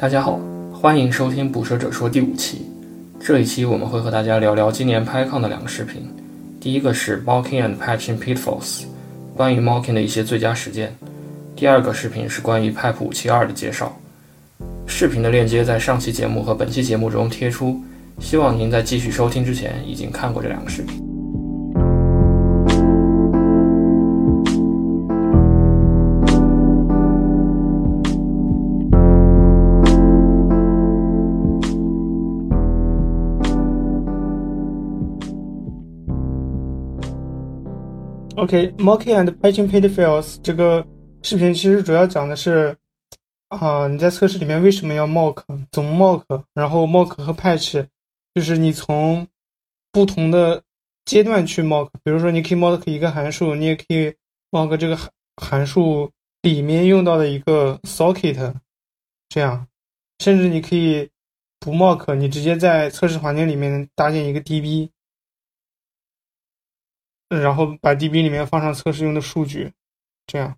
大家好，欢迎收听《捕蛇者说》第五期。这一期我们会和大家聊聊今年 PyCon 的两个视频。第一个是 Mocking and Patching Pitfalls，关于 Mocking 的一些最佳实践。第二个视频是关于 Pipe 572的介绍。视频的链接在上期节目和本期节目中贴出，希望您在继续收听之前已经看过这两个视频。OK，Mocking and Patching Pitfalls 这个视频其实主要讲的是，啊，你在测试里面为什么要 Mock，怎么 Mock，然后 Mock 和 Patch，就是你从不同的阶段去 Mock。比如说，你可以 Mock 一个函数，你也可以 Mock 这个函函数里面用到的一个 Socket，这样，甚至你可以不 Mock，你直接在测试环境里面搭建一个 DB。然后把 DB 里面放上测试用的数据，这样，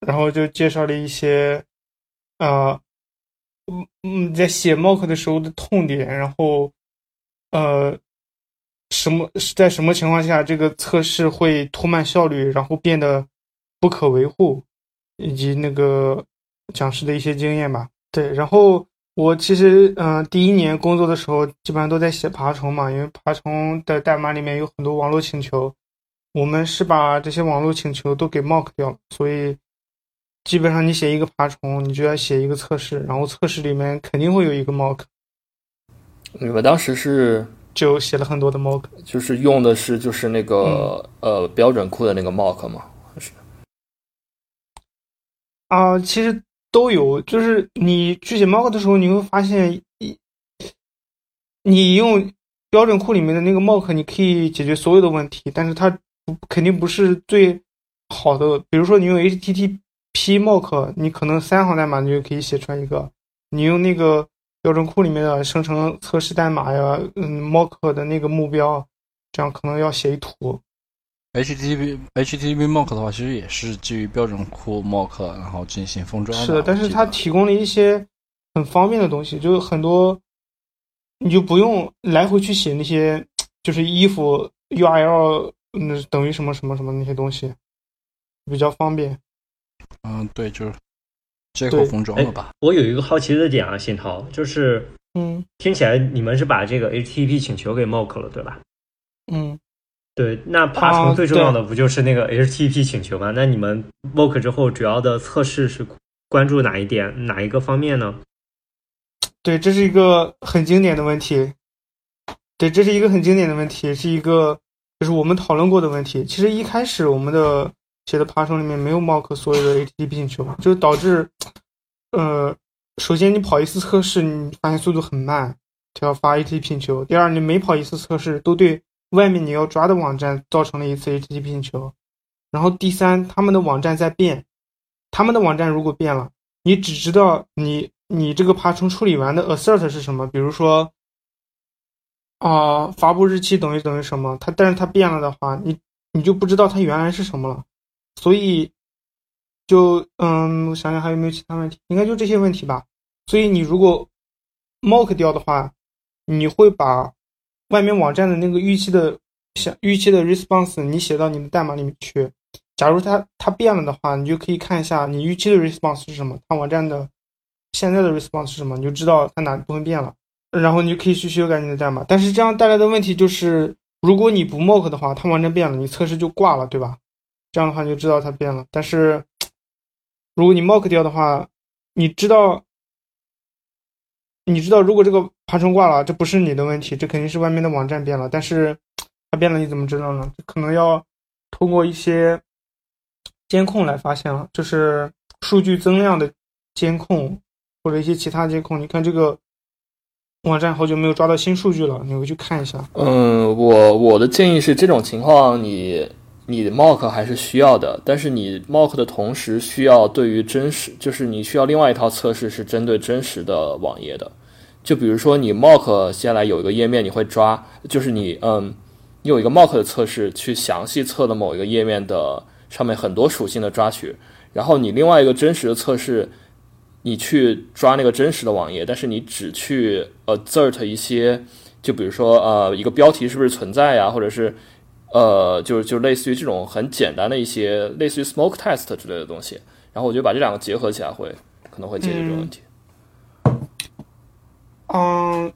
然后就介绍了一些，啊，嗯嗯，在写 mock 的时候的痛点，然后，呃，什么在什么情况下这个测试会拖慢效率，然后变得不可维护，以及那个讲师的一些经验吧。对，然后。我其实，嗯，第一年工作的时候，基本上都在写爬虫嘛，因为爬虫的代码里面有很多网络请求，我们是把这些网络请求都给 mock 掉了，所以基本上你写一个爬虫，你就要写一个测试，然后测试里面肯定会有一个 mock。你们当时是就写了很多的 mock，就是用的是就是那个呃标准库的那个 mock 吗？是啊，其实。都有，就是你去写 mock 的时候，你会发现，你你用标准库里面的那个 mock，你可以解决所有的问题，但是它肯定不是最好的。比如说，你用 HTTP mock，你可能三行代码你就可以写出来一个；你用那个标准库里面的生成测试代码呀，嗯，mock 的那个目标，这样可能要写一图。HTTP HTTP mock 的话，其实也是基于标准库 mock，然后进行封装。是的，但是它提供了一些很方便的东西，就是很多你就不用来回去写那些，就是衣服 URL 那等于什么什么什么那些东西，比较方便。嗯，对，就是接口封装了吧？我有一个好奇的点啊，新涛，就是嗯，听起来你们是把这个 HTTP 请求给 mock 了，对吧？嗯。对，那爬虫最重要的不就是那个 HTTP 请求吗？那你们 mock 之后主要的测试是关注哪一点、哪一个方面呢？对，这是一个很经典的问题。对，这是一个很经典的问题，是一个就是我们讨论过的问题。其实一开始我们的写的爬虫里面没有 mock 所有的 HTTP 请求，就导致呃，首先你跑一次测试，你发现速度很慢，就要发 HTTP 请求；第二，你每跑一次测试都对。外面你要抓的网站造成了一次 HTTP 请求，然后第三，他们的网站在变，他们的网站如果变了，你只知道你你这个爬虫处理完的 assert 是什么，比如说啊发布日期等于等于什么，它但是它变了的话，你你就不知道它原来是什么了，所以就嗯，我想想还有没有其他问题，应该就这些问题吧。所以你如果 mock 掉的话，你会把。外面网站的那个预期的想预期的 response，你写到你的代码里面去。假如它它变了的话，你就可以看一下你预期的 response 是什么，它网站的现在的 response 是什么，你就知道它哪部分变了，然后你就可以去修改你的代码。但是这样带来的问题就是，如果你不 mock 的话，它网站变了，你测试就挂了，对吧？这样的话你就知道它变了。但是如果你 mock 掉的话，你知道。你知道，如果这个爬虫挂了，这不是你的问题，这肯定是外面的网站变了。但是它变了，你怎么知道呢？可能要通过一些监控来发现了，就是数据增量的监控或者一些其他监控。你看这个网站好久没有抓到新数据了，你回去看一下。嗯，我我的建议是，这种情况你你 mock 还是需要的，但是你 mock 的同时需要对于真实，就是你需要另外一套测试是针对真实的网页的。就比如说，你 mock 先来有一个页面，你会抓，就是你嗯，你有一个 mock 的测试，去详细测的某一个页面的上面很多属性的抓取，然后你另外一个真实的测试，你去抓那个真实的网页，但是你只去 assert 一些，就比如说呃一个标题是不是存在呀，或者是呃就是就类似于这种很简单的一些类似于 smoke test 之类的东西。然后我觉得把这两个结合起来会可能会解决这个问题。嗯，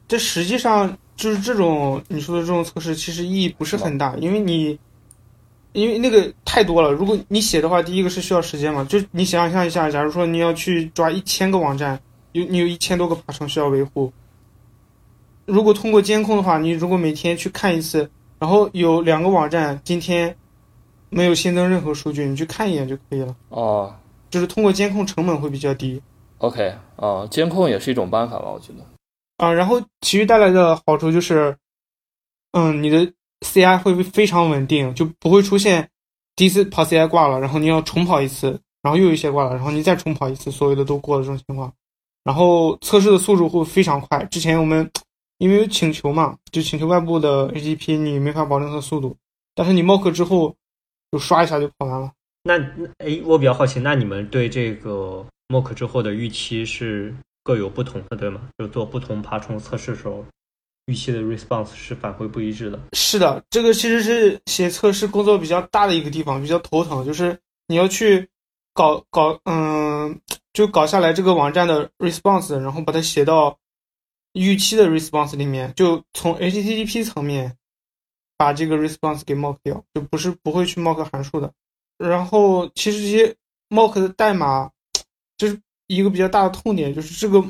这实际上就是这种你说的这种测试，其实意义不是很大，因为你因为那个太多了。如果你写的话，第一个是需要时间嘛，就你想象一下，假如说你要去抓一千个网站，有你有一千多个爬虫需要维护。如果通过监控的话，你如果每天去看一次，然后有两个网站今天没有新增任何数据，你去看一眼就可以了。哦，就是通过监控成本会比较低。OK，啊，监控也是一种办法吧，我觉得。啊，然后其余带来的好处就是，嗯，你的 CI 会非常稳定，就不会出现第一次跑 CI 挂了，然后你要重跑一次，然后又有一些挂了，然后你再重跑一次，所有的都过了这种情况。然后测试的速度会非常快。之前我们因为有请求嘛，就请求外部的 HTTP，你没法保证它的速度，但是你 mock 之后，就刷一下就跑完了。那那哎，我比较好奇，那你们对这个 mock 之后的预期是各有不同的，对吗？就做不同爬虫测试的时候，预期的 response 是反馈不一致的。是的，这个其实是写测试工作比较大的一个地方，比较头疼，就是你要去搞搞，嗯，就搞下来这个网站的 response，然后把它写到预期的 response 里面，就从 HTTP 层面把这个 response 给 mock 掉，就不是不会去 mock 函数的。然后其实这些 mock 的代码，就是一个比较大的痛点，就是这个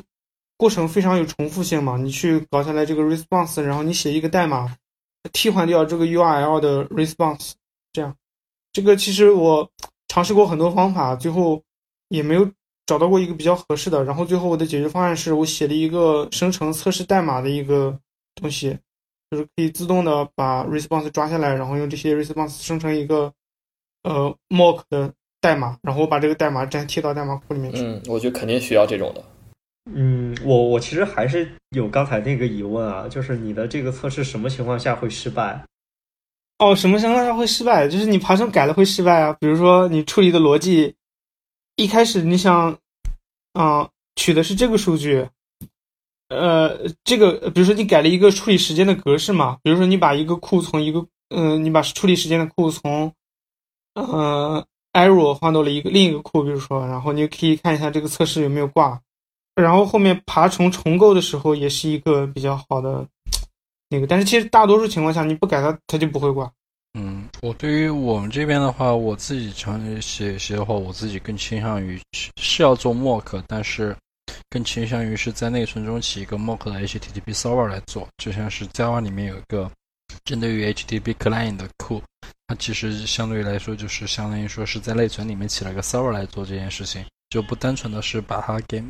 过程非常有重复性嘛。你去搞下来这个 response，然后你写一个代码，替换掉这个 URL 的 response，这样，这个其实我尝试过很多方法，最后也没有找到过一个比较合适的。然后最后我的解决方案是我写了一个生成测试代码的一个东西，就是可以自动的把 response 抓下来，然后用这些 response 生成一个呃 mock 的代码，然后我把这个代码粘贴到代码库里面去。嗯，我觉得肯定需要这种的。嗯，我我其实还是有刚才那个疑问啊，就是你的这个测试什么情况下会失败？哦，什么情况下会失败？就是你爬虫改了会失败啊。比如说你处理的逻辑，一开始你想，啊、取的是这个数据，呃，这个比如说你改了一个处理时间的格式嘛，比如说你把一个库从一个，嗯、你把处理时间的库从，呃 error 换到了一个另一个库，比如说，然后你可以看一下这个测试有没有挂，然后后面爬虫重构的时候也是一个比较好的那个，但是其实大多数情况下你不改它，它就不会挂。嗯，我对于我们这边的话，我自己常写写的话，我自己更倾向于是要做 mock，但是更倾向于是在内存中起一个 mock 的 HTTP server 来做，就像是 Java 里面有一个针对于 HTTP client 的库，它其实相对于来说就是相当于说是在内存里面起了一个 server 来做这件事情，就不单纯的是把它给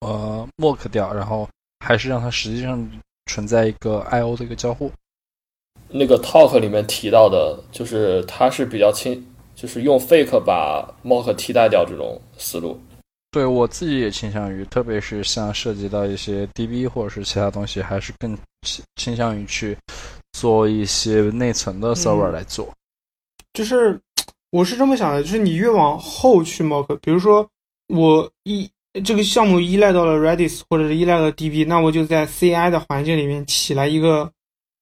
呃 mock 掉，然后还是让它实际上存在一个 I/O 的一个交互。那个 talk 里面提到的，就是它是比较倾，就是用 fake 把 mock 替代掉这种思路。对我自己也倾向于，特别是像涉及到一些 DB 或者是其他东西，还是更倾倾向于去做一些内存的 server 来做。就是我是这么想的，就是你越往后去 mock，比如说我依这个项目依赖到了 Redis 或者是依赖了 DB，那我就在 CI 的环境里面起来一个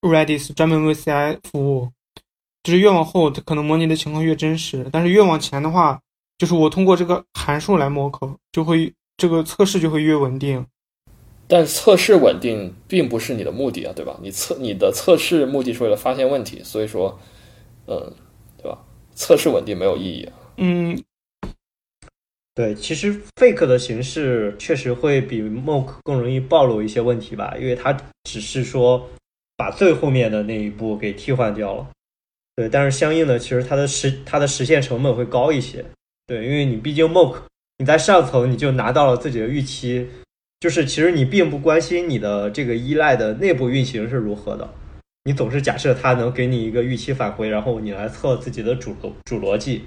Redis 专门为 CI 服务。就是越往后，它可能模拟的情况越真实，但是越往前的话，就是我通过这个函数来 mock，就会这个测试就会越稳定。但测试稳定并不是你的目的啊，对吧？你测你的测试目的是为了发现问题，所以说，嗯，对吧？测试稳定没有意义啊。嗯，对，其实 fake 的形式确实会比 mock 更容易暴露一些问题吧，因为它只是说把最后面的那一步给替换掉了。对，但是相应的，其实它的实它的实现成本会高一些。对，因为你毕竟 mock 你在上层你就拿到了自己的预期，就是其实你并不关心你的这个依赖的内部运行是如何的，你总是假设它能给你一个预期返回，然后你来测自己的主主逻辑。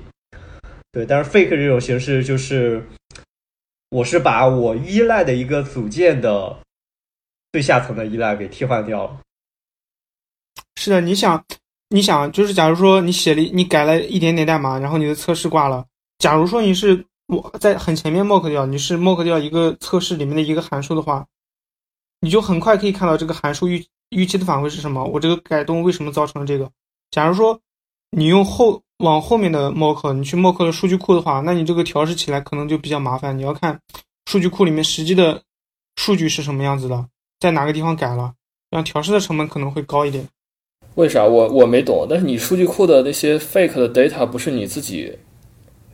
对，但是 fake 这种形式就是，我是把我依赖的一个组件的最下层的依赖给替换掉了。是的，你想，你想，就是假如说你写了，你改了一点点代码，然后你的测试挂了。假如说你是我在很前面 mock 掉，你是 mock 掉一个测试里面的一个函数的话，你就很快可以看到这个函数预预期的返回是什么，我这个改动为什么造成了这个。假如说你用后往后面的 mock，你去 mock 了数据库的话，那你这个调试起来可能就比较麻烦，你要看数据库里面实际的数据是什么样子的，在哪个地方改了，然后调试的成本可能会高一点。为啥？我我没懂。但是你数据库的那些 fake 的 data 不是你自己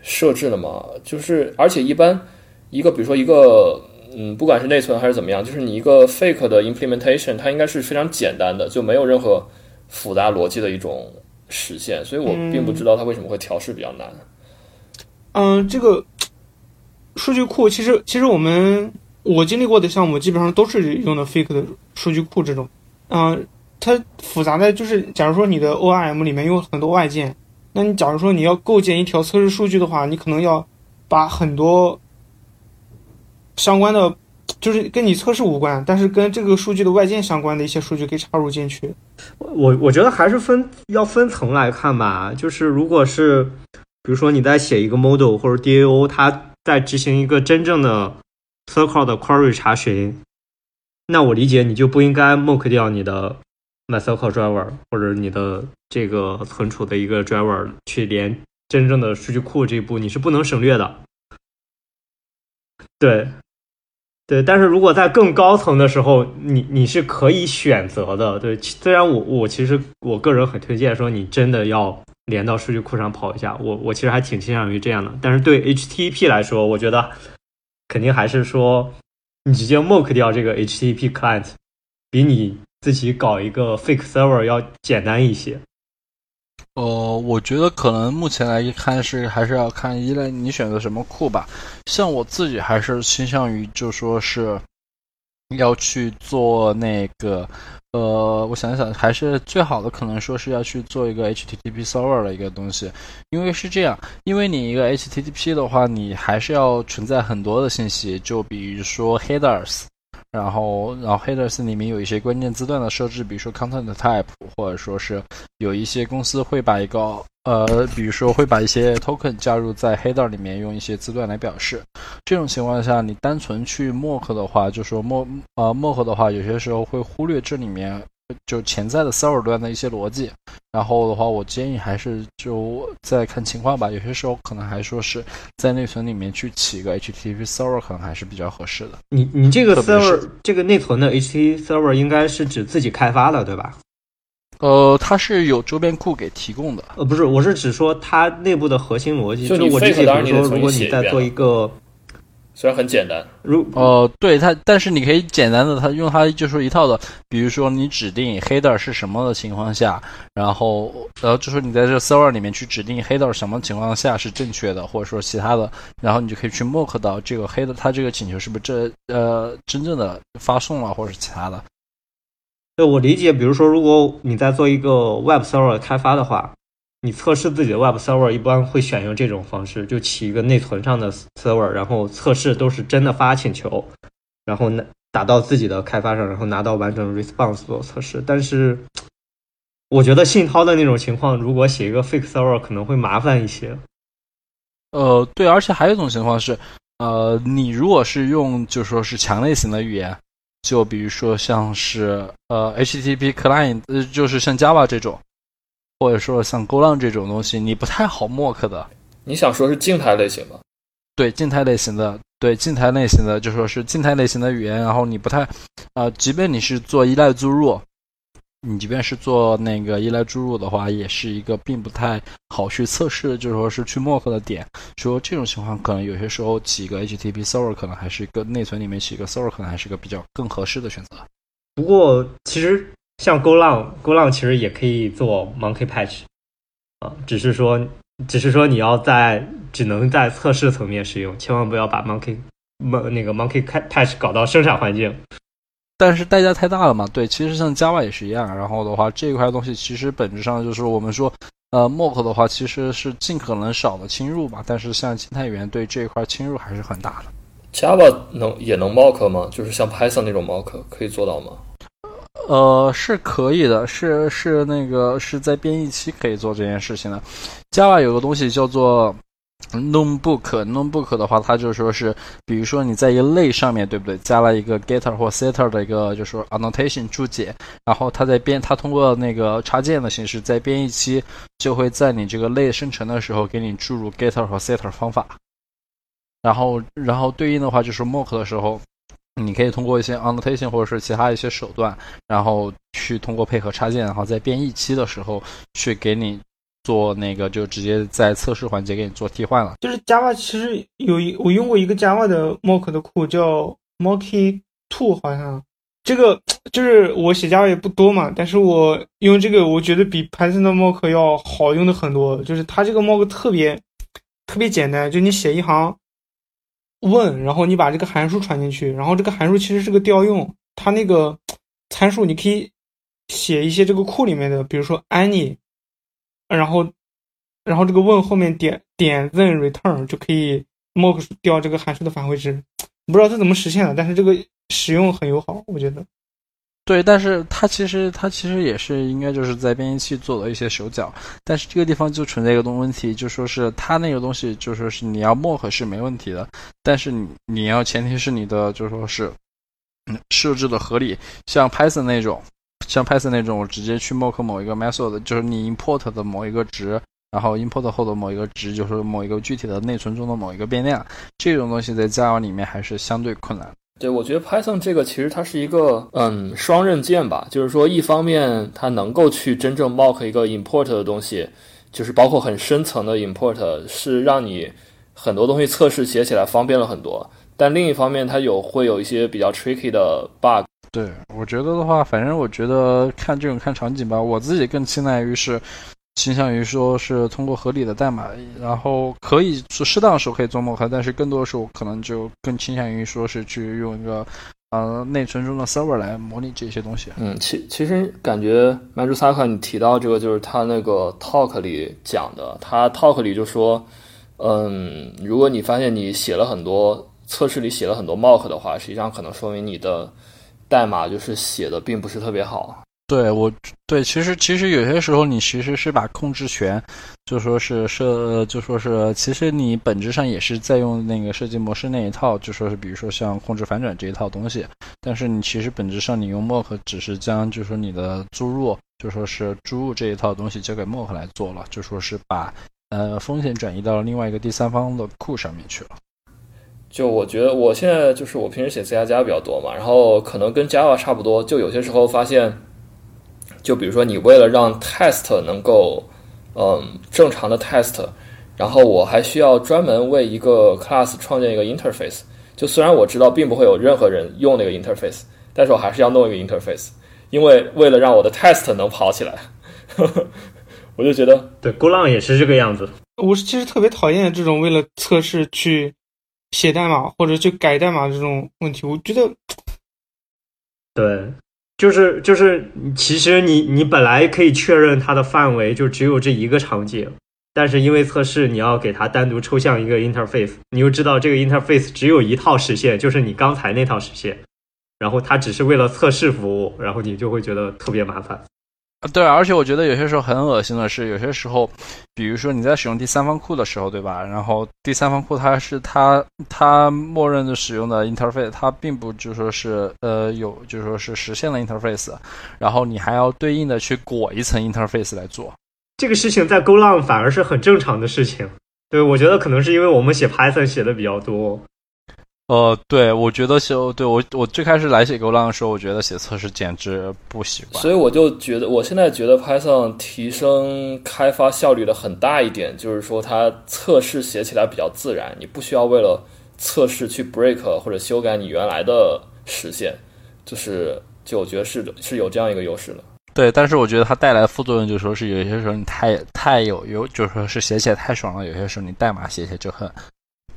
设置的吗？就是而且一般一个比如说一个嗯，不管是内存还是怎么样，就是你一个 fake 的 implementation，它应该是非常简单的，就没有任何复杂逻辑的一种实现。所以我并不知道它为什么会调试比较难。嗯，这个数据库其实其实我们我经历过的项目基本上都是用的 fake 的数据库这种，嗯。它复杂的就是，假如说你的 ORM 里面有很多外件，那你假如说你要构建一条测试数据的话，你可能要把很多相关的，就是跟你测试无关，但是跟这个数据的外件相关的一些数据给插入进去。我我觉得还是分要分层来看吧，就是如果是比如说你在写一个 model 或者 DAO，它在执行一个真正的 circle 的 query 查询，那我理解你就不应该 mock 掉你的。MySQL driver 或者你的这个存储的一个 driver 去连真正的数据库这一步，你是不能省略的。对，对，但是如果在更高层的时候，你你是可以选择的。对，虽然我我其实我个人很推荐说你真的要连到数据库上跑一下，我我其实还挺倾向于这样的。但是对 HTTP 来说，我觉得肯定还是说你直接 mock 掉这个 HTTP client 比你。自己搞一个 fake server 要简单一些。呃，我觉得可能目前来看是还是要看依赖你选择什么库吧。像我自己还是倾向于就说是要去做那个，呃，我想想，还是最好的可能说是要去做一个 HTTP server 的一个东西，因为是这样，因为你一个 HTTP 的话，你还是要存在很多的信息，就比如说 headers。然后，然后 headers 里面有一些关键字段的设置，比如说 content type，或者说是有一些公司会把一个呃，比如说会把一些 token 加入在 header 里面，用一些字段来表示。这种情况下，你单纯去 mock 的话，就说 mock 呃 mock 的话，有些时候会忽略这里面。就潜在的 server 端的一些逻辑，然后的话，我建议还是就再看情况吧。有些时候可能还说是在内存里面去起一个 HTTP server，可能还是比较合适的。你你这个 server 这个内存的 HTTP server 应该是指自己开发的，对吧？呃，它是有周边库给提供的。呃，不是，我是指说它内部的核心逻辑。就是我自己，比如说，如果你在做一个。虽然很简单，如哦，对它，但是你可以简单的，它用它就说一套的，比如说你指定 header 是什么的情况下，然后，然后就说你在这个 server 里面去指定 header 什么情况下是正确的，或者说其他的，然后你就可以去 mock 到这个 header 它这个请求是不是这呃真正的发送了，或者是其他的。对我理解，比如说如果你在做一个 web server 开发的话。你测试自己的 Web Server 一般会选用这种方式，就起一个内存上的 Server，然后测试都是真的发请求，然后拿打到自己的开发上，然后拿到完整的 Response 做测试。但是，我觉得信涛的那种情况，如果写一个 Fake Server 可能会麻烦一些。呃，对，而且还有一种情况是，呃，你如果是用就说是强类型的语言，就比如说像是呃 HTTP Client，就是像 Java 这种。或者说像 Go 浪这种东西，你不太好 mock 的。你想说是静态类型的？对，静态类型的，对，静态类型的，就说是静态类型的语言。然后你不太，呃，即便你是做依赖注入，你即便是做那个依赖注入的话，也是一个并不太好去测试，就说是去 mock 的点。说这种情况，可能有些时候起一个 HTTP server，可能还是一个内存里面起一个 server，可能还是一个比较更合适的选择。不过其实。像 Go 浪，Go 浪其实也可以做 Monkey Patch，啊，只是说，只是说你要在只能在测试层面使用，千万不要把 Monkey 那个 Monkey Patch 搞到生产环境。但是代价太大了嘛？对，其实像 Java 也是一样。然后的话，这一块东西其实本质上就是我们说，呃，Mock 的话其实是尽可能少的侵入吧。但是像静态语言对这一块侵入还是很大的。Java 能也能 Mock 吗？就是像 Python 那种 Mock 可以做到吗？呃，是可以的，是是那个是在编译期可以做这件事情的。Java 有个东西叫做 Notebook Notebook 的话，它就说是，比如说你在一类上面，对不对？加了一个 getter 或 setter 的一个，就是说 annotation 注解，然后它在编，它通过那个插件的形式，在编译期就会在你这个类生成的时候给你注入 getter 和 setter 方法，然后然后对应的话就是 mock 的时候，你可以通过一些 annotation 或者是其他一些手段，然后去通过配合插件，然后在编译期的时候去给你。做那个就直接在测试环节给你做替换了。就是 Java 其实有一我用过一个 Java 的 mock 的库叫 Mocky Two，好像这个就是我写 Java 也不多嘛，但是我用这个我觉得比 Python 的 mock 要好用的很多。就是它这个 mock 特别特别简单，就你写一行问，然后你把这个函数传进去，然后这个函数其实是个调用，它那个参数你可以写一些这个库里面的，比如说 any。然后，然后这个问后面点点 then return 就可以 mock 掉这个函数的返回值，不知道它怎么实现的，但是这个使用很友好，我觉得。对，但是它其实它其实也是应该就是在编译器做了一些手脚，但是这个地方就存在一个东问题，就说是它那个东西就说是你要 mock 是没问题的，但是你你要前提是你的就说是设置的合理，像 Python 那种。像 Python 那种，我直接去 mock 某一个 method，就是你 import 的某一个值，然后 import 后的某一个值，就是某一个具体的内存中的某一个变量，这种东西在 Java 里面还是相对困难。对，我觉得 Python 这个其实它是一个嗯双刃剑吧，就是说一方面它能够去真正 mock 一个 import 的东西，就是包括很深层的 import，是让你很多东西测试写起来方便了很多，但另一方面它有会有一些比较 tricky 的 bug。对，我觉得的话，反正我觉得看这种看场景吧，我自己更青睐于是倾向于说是通过合理的代码，然后可以说适当的时候可以做 mock，但是更多的时候可能就更倾向于说是去用一个呃内存中的 server 来模拟这些东西。嗯，其其实感觉曼珠萨克你提到这个就是他那个 talk 里讲的，他 talk 里就说，嗯，如果你发现你写了很多测试里写了很多 mock 的话，实际上可能说明你的。代码就是写的并不是特别好。对我，对，其实其实有些时候你其实是把控制权，就说是设，就说是其实你本质上也是在用那个设计模式那一套，就说是比如说像控制反转这一套东西。但是你其实本质上你用 mock 只是将就说你的注入，就说是注入这一套东西交给 mock 来做了，就说是把呃风险转移到另外一个第三方的库上面去了。就我觉得，我现在就是我平时写 C 加加比较多嘛，然后可能跟 Java 差不多。就有些时候发现，就比如说你为了让 test 能够，嗯，正常的 test，然后我还需要专门为一个 class 创建一个 interface。就虽然我知道并不会有任何人用那个 interface，但是我还是要弄一个 interface，因为为了让我的 test 能跑起来，我就觉得对 Go 浪也是这个样子。我是其实特别讨厌这种为了测试去。写代码或者去改代码这种问题，我觉得，对，就是就是，其实你你本来可以确认它的范围就只有这一个场景，但是因为测试你要给它单独抽象一个 interface，你又知道这个 interface 只有一套实现，就是你刚才那套实现，然后它只是为了测试服务，然后你就会觉得特别麻烦。对，而且我觉得有些时候很恶心的是，有些时候，比如说你在使用第三方库的时候，对吧？然后第三方库它是它它默认的使用的 interface，它并不就说是呃有就说是实现了 interface，然后你还要对应的去裹一层 interface 来做。这个事情在 Go 浪反而是很正常的事情。对，我觉得可能是因为我们写 Python 写的比较多。呃，对，我觉得写，对我我最开始来写 Go 浪的时候，我觉得写测试简直不习惯。所以我就觉得，我现在觉得 Python 提升开发效率的很大一点，就是说它测试写起来比较自然，你不需要为了测试去 break 或者修改你原来的实现，就是就我觉得是是有这样一个优势的。对，但是我觉得它带来的副作用就是说是有些时候你太太有有，就是说是写起来太爽了，有些时候你代码写起来就很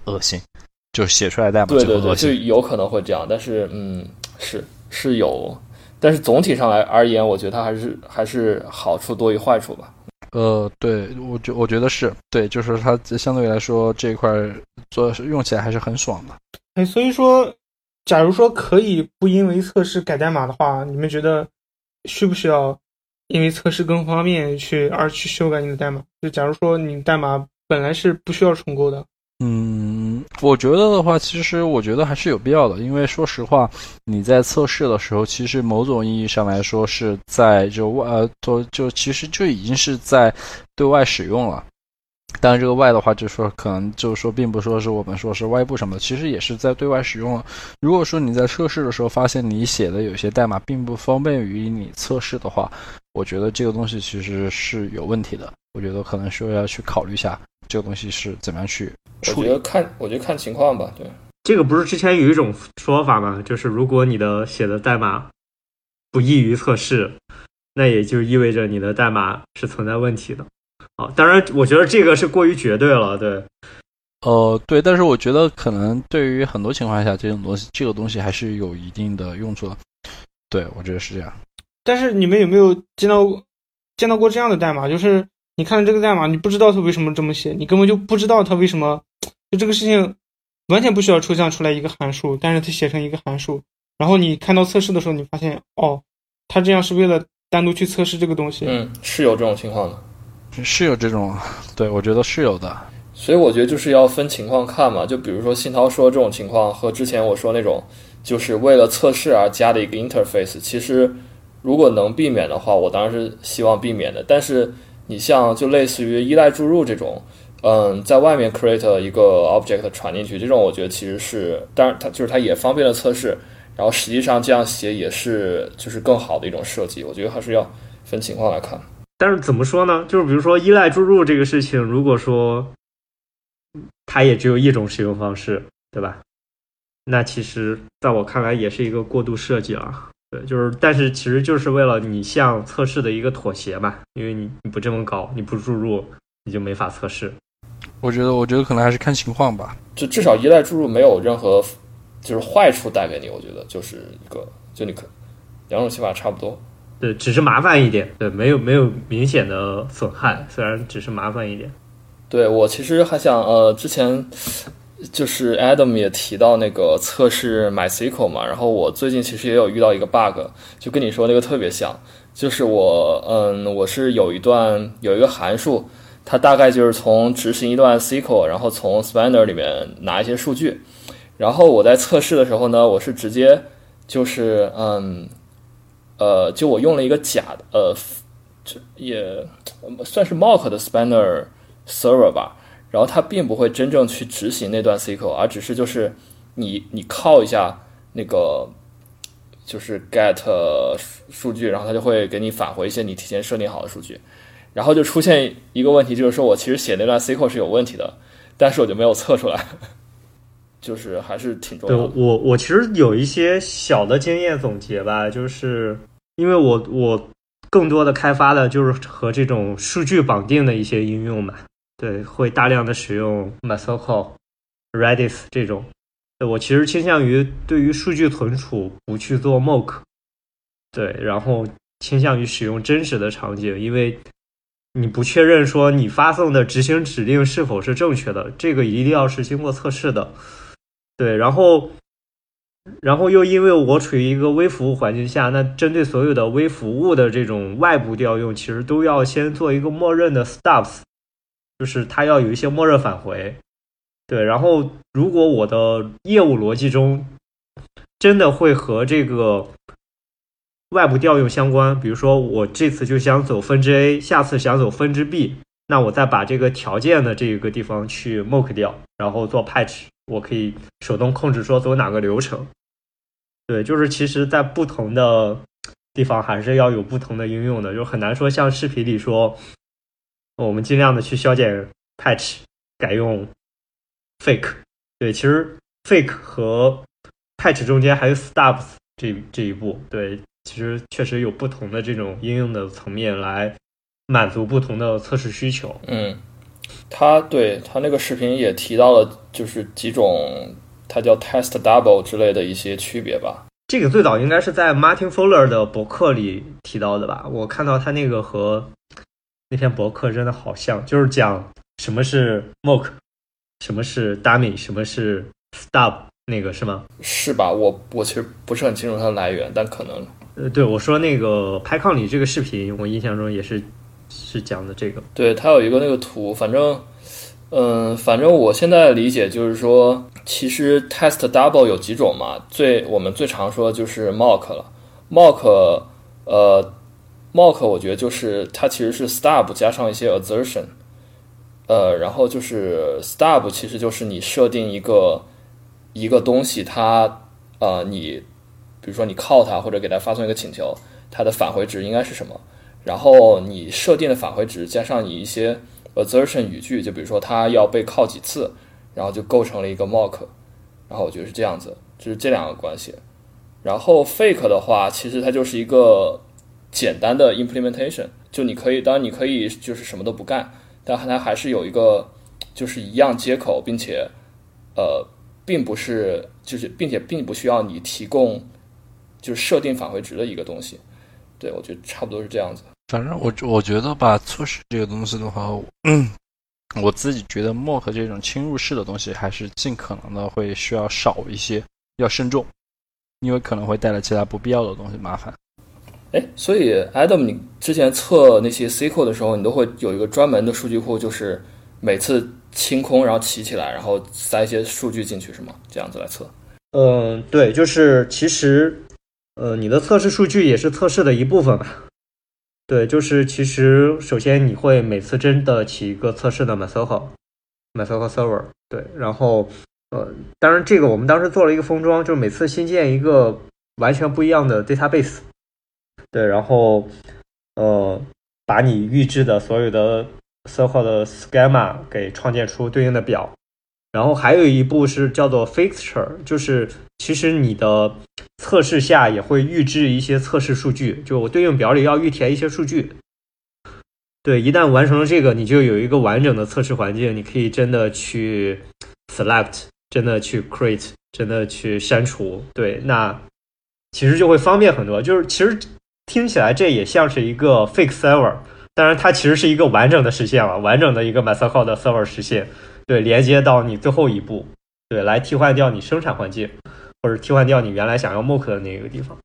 恶心。就写出来代码，对对对，就有可能会这样，但是嗯，是是有，但是总体上来而言，我觉得它还是还是好处多于坏处吧。呃，对我觉我觉得是对，就是它相对来说这一块做用起来还是很爽的。哎，所以说，假如说可以不因为测试改代码的话，你们觉得需不需要因为测试更方便去而去修改你的代码？就假如说你代码。本来是不需要重构的。嗯，我觉得的话，其实我觉得还是有必要的，因为说实话，你在测试的时候，其实某种意义上来说是在就外呃，就就其实就已经是在对外使用了。但是这个外的话，就说可能就是说，并不说是我们说是外部什么，其实也是在对外使用了。如果说你在测试的时候发现你写的有些代码并不方便于你测试的话，我觉得这个东西其实是有问题的。我觉得可能需要去考虑一下这个东西是怎么样去。我觉得看，我觉得看情况吧。对，这个不是之前有一种说法吗？就是如果你的写的代码不易于测试，那也就意味着你的代码是存在问题的。啊，当然，我觉得这个是过于绝对了。对，呃，对，但是我觉得可能对于很多情况下，这种东西，这个东西还是有一定的用处的。对，我觉得是这样。但是你们有没有见到见到过这样的代码？就是你看这个代码，你不知道它为什么这么写，你根本就不知道它为什么。就这个事情完全不需要抽象出来一个函数，但是它写成一个函数，然后你看到测试的时候，你发现哦，它这样是为了单独去测试这个东西。嗯，是有这种情况的。是有这种，对我觉得是有的，所以我觉得就是要分情况看嘛。就比如说信涛说这种情况和之前我说那种，就是为了测试而加的一个 interface，其实如果能避免的话，我当然是希望避免的。但是你像就类似于依赖注入这种，嗯，在外面 create 一个 object 传进去，这种我觉得其实是，当然它就是它也方便了测试，然后实际上这样写也是就是更好的一种设计。我觉得还是要分情况来看。但是怎么说呢？就是比如说依赖注入这个事情，如果说它也只有一种使用方式，对吧？那其实在我看来也是一个过度设计了。对，就是，但是其实就是为了你向测试的一个妥协嘛。因为你你不这么搞，你不注入，你就没法测试。我觉得，我觉得可能还是看情况吧。就至少依赖注入没有任何就是坏处带给你，我觉得就是一个，就你可两种写法差不多。对，只是麻烦一点。对，没有没有明显的损害，虽然只是麻烦一点。对我其实还想，呃，之前就是 Adam 也提到那个测试 MySQL 嘛，然后我最近其实也有遇到一个 bug，就跟你说那个特别像，就是我，嗯，我是有一段有一个函数，它大概就是从执行一段 SQL，然后从 Spanner 里面拿一些数据，然后我在测试的时候呢，我是直接就是，嗯。呃，就我用了一个假的，呃，这也算是 mock 的 spanner server 吧。然后它并不会真正去执行那段 SQL，而只是就是你你靠一下那个就是 get 数据，然后它就会给你返回一些你提前设定好的数据。然后就出现一个问题，就是说我其实写那段 SQL 是有问题的，但是我就没有测出来，就是还是挺重要的。我我其实有一些小的经验总结吧，就是。因为我我更多的开发的就是和这种数据绑定的一些应用嘛，对，会大量的使用 MySQL、Redis 这种。我其实倾向于对于数据存储不去做 mock，对，然后倾向于使用真实的场景，因为你不确认说你发送的执行指令是否是正确的，这个一定要是经过测试的，对，然后。然后又因为我处于一个微服务环境下，那针对所有的微服务的这种外部调用，其实都要先做一个默认的 Stops 就是它要有一些默认返回。对，然后如果我的业务逻辑中真的会和这个外部调用相关，比如说我这次就想走分支 A，下次想走分支 B，那我再把这个条件的这个地方去 mock 掉，然后做 patch。我可以手动控制说走哪个流程，对，就是其实，在不同的地方还是要有不同的应用的，就很难说像视频里说，我们尽量的去消减 patch，改用 fake，对，其实 fake 和 patch 中间还有 stubs 这这一步，对，其实确实有不同的这种应用的层面来满足不同的测试需求，嗯。他对他那个视频也提到了，就是几种，它叫 test double 之类的一些区别吧。这个最早应该是在 Martin Fowler 的博客里提到的吧？我看到他那个和那篇博客真的好像，就是讲什么是 mock，什么是 dummy，什么是 stub，那个是吗？是吧？我我其实不是很清楚它的来源，但可能。呃，对我说那个拍抗里这个视频，我印象中也是。是讲的这个，对它有一个那个图，反正嗯，反正我现在理解就是说，其实 test double 有几种嘛，最我们最常说的就是 mock 了。mock，呃，mock 我觉得就是它其实是 stub 加上一些 assertion，呃，然后就是 stub 其实就是你设定一个一个东西，它呃你比如说你 call 它或者给它发送一个请求，它的返回值应该是什么，然后你设定的返回值加上你一些 assertion 语句，就比如说它要被靠几次，然后就构成了一个 mock，然后我觉得是这样子，就是这两个关系。然后 fake 的话，其实它就是一个简单的 implementation，就你可以，当然你可以就是什么都不干，但它还是有一个就是一样接口，并且呃，并不是就是并且并不需要你提供就是设定返回值的一个东西。对我觉得差不多是这样子。反正我我觉得吧，测试这个东西的话，嗯，我自己觉得 mock 这种侵入式的东西，还是尽可能的会需要少一些，要慎重。因为可能会带来其他不必要的东西麻烦。哎，所以 Adam，你之前测那些 SQL 的时候，你都会有一个专门的数据库，就是每次清空，然后起起来，然后塞一些数据进去，是吗？这样子来测？嗯，对，就是其实，呃，你的测试数据也是测试的一部分吧。对，就是其实首先你会每次真的起一个测试的 MySQL，MySQL Server，对，然后。呃，当然，这个我们当时做了一个封装，就是每次新建一个完全不一样的 database，对，然后呃，把你预置的所有的 circle 的 schema 给创建出对应的表，然后还有一步是叫做 fixture，就是其实你的测试下也会预置一些测试数据，就我对应表里要预填一些数据，对，一旦完成了这个，你就有一个完整的测试环境，你可以真的去 select。真的去 create，真的去删除，对，那其实就会方便很多。就是其实听起来这也像是一个 fake server，当然它其实是一个完整的实现了，完整的一个 MySQL 的 server 实现，对，连接到你最后一步，对，来替换掉你生产环境，或者替换掉你原来想要 mock 的那个地方。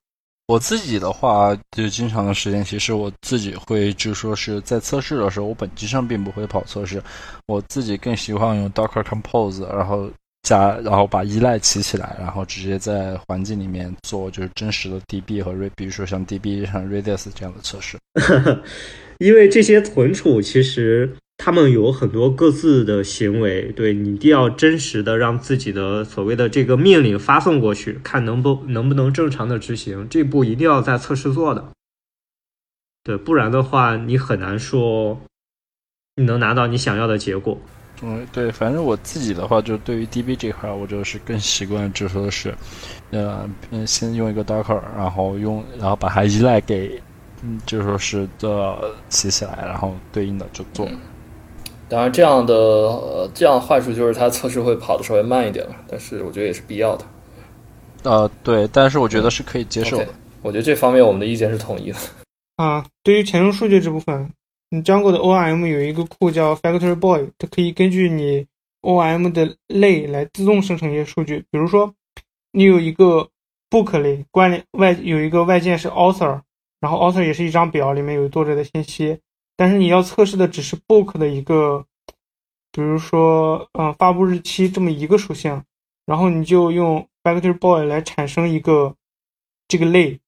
我自己的话，就经常的时间，其实我自己会就说是在测试的时候，我本质上并不会跑测试，我自己更喜欢用 Docker Compose，然后。加，然后把依赖起起来，然后直接在环境里面做就是真实的 DB 和 Re，比如说像 DB 像 Redis 这样的测试。因为这些存储其实他们有很多各自的行为，对你一定要真实的让自己的所谓的这个命令发送过去，看能不能不能正常的执行，这步一定要在测试做的。对，不然的话你很难说你能拿到你想要的结果。嗯，对，反正我自己的话，就对于 DB 这块，我就是更习惯，就说是，呃，嗯，先用一个 Docker，然后用，然后把它依赖给，嗯，就说是的起起来，然后对应的就做。当然，这样的呃，这样坏处就是它测试会跑的稍微慢一点了，但是我觉得也是必要的。呃，对，但是我觉得是可以接受的。我觉得这方面我们的意见是统一的。啊，对于前用数据这部分。你 Django 的 ORM 有一个库叫 Factory Boy，它可以根据你 ORM 的类来自动生成一些数据。比如说，你有一个 Book 类关联外有一个外件是 Author，然后 Author 也是一张表，里面有作者的信息。但是你要测试的只是 Book 的一个，比如说，嗯，发布日期这么一个属性，然后你就用 Factory Boy 来产生一个这个类。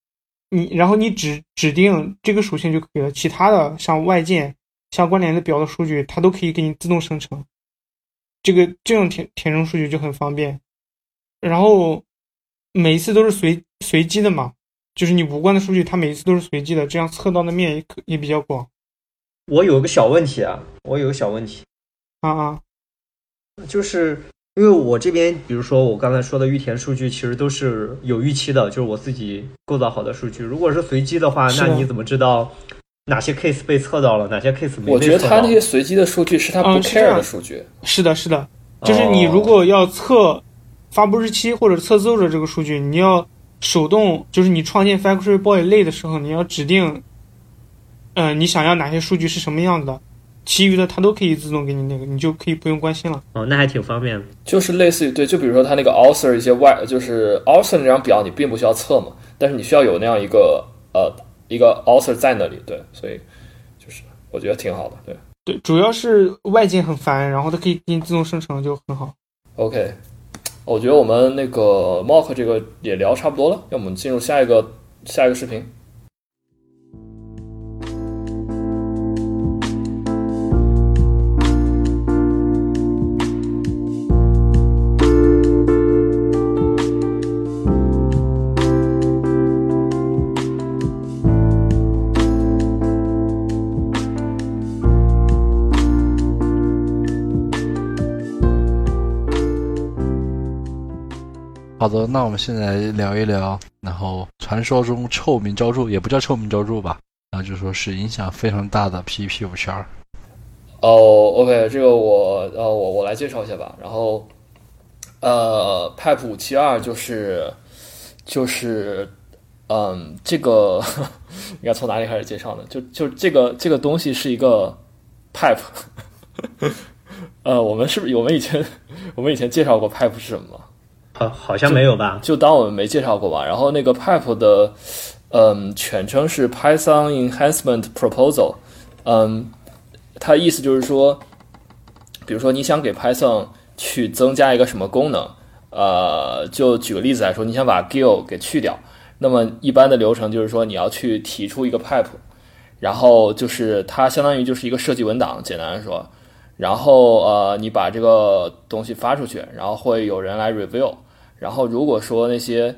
你然后你指指定这个属性就可以了，其他的像外件、相关联的表的数据，它都可以给你自动生成。这个这种填填充数据就很方便。然后每一次都是随随机的嘛，就是你无关的数据，它每一次都是随机的，这样测到的面也也比较广。我有个小问题啊，我有个小问题啊啊，就是。因为我这边，比如说我刚才说的预填数据，其实都是有预期的，就是我自己构造好的数据。如果是随机的话，那你怎么知道哪些 case 被测到了，哪些 case 没？我觉得他那些随机的数据是他不 care 的数据。是的，是的，就是你如果要测发布日期或者测作者这个数据，你要手动，就是你创建 Factory Boy 类的时候，你要指定，嗯，你想要哪些数据是什么样子的。其余的它都可以自动给你那个，你就可以不用关心了。哦，那还挺方便的。就是类似于对，就比如说它那个 author 一些外，就是 author 那张表你并不需要测嘛，但是你需要有那样一个呃一个 author 在那里，对，所以就是我觉得挺好的，对。对，主要是外界很烦，然后它可以给你自动生成，就很好。OK，我觉得我们那个 Mock 这个也聊差不多了，要我们进入下一个下一个视频。好的，那我们现在聊一聊，然后传说中臭名昭著，也不叫臭名昭著吧，然后就说是影响非常大的 P P 五七二。哦，OK，这个我呃我我来介绍一下吧。然后呃，Pipe 五七二就是就是嗯，这个 应该从哪里开始介绍呢？就就这个这个东西是一个 Pipe，呃，我们是不是我们以前我们以前介绍过 Pipe 是什么吗？好，好像没有吧？就当我们没介绍过吧。然后那个 Pipe 的嗯全称是 Python Enhancement Proposal，嗯，它意思就是说，比如说你想给 Python 去增加一个什么功能，呃，就举个例子来说，你想把 GIL 给去掉，那么一般的流程就是说你要去提出一个 Pipe，然后就是它相当于就是一个设计文档，简单的说。然后呃，你把这个东西发出去，然后会有人来 review。然后如果说那些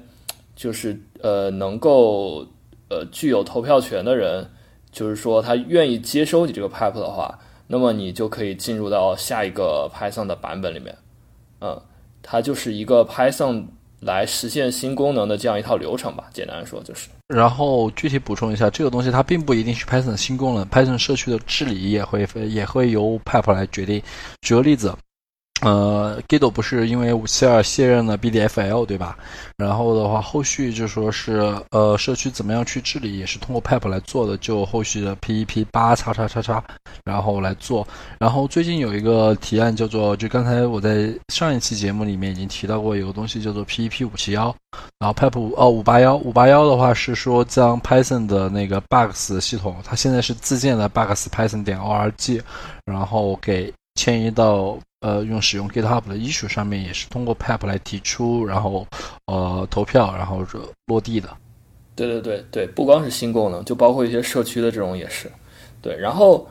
就是呃能够呃具有投票权的人，就是说他愿意接收你这个 pipe 的话，那么你就可以进入到下一个 Python 的版本里面。嗯，它就是一个 Python 来实现新功能的这样一套流程吧。简单说就是。然后具体补充一下，这个东西它并不一定是 Python 的新功能，Python 社区的治理也会也会由 Pipe 来决定。举个例子，呃，Gitto 不是因为五七二卸任了 BDFL 对吧？然后的话，后续就说是呃社区怎么样去治理，也是通过 Pep 来做的，就后续的 PEP 八叉叉叉叉，然后来做。然后最近有一个提案叫做，就刚才我在上一期节目里面已经提到过，有个东西叫做 PEP 五七幺。然后 Pep 五哦五八幺五八幺的话是说将 Python 的那个 bugs 系统，它现在是自建的 bugs Python 点 org，然后给迁移到呃用使用 GitHub 的 issue 上面，也是通过 Pip 来提出，然后呃投票，然后落地的。对对对对，不光是新功能，就包括一些社区的这种也是。对，然后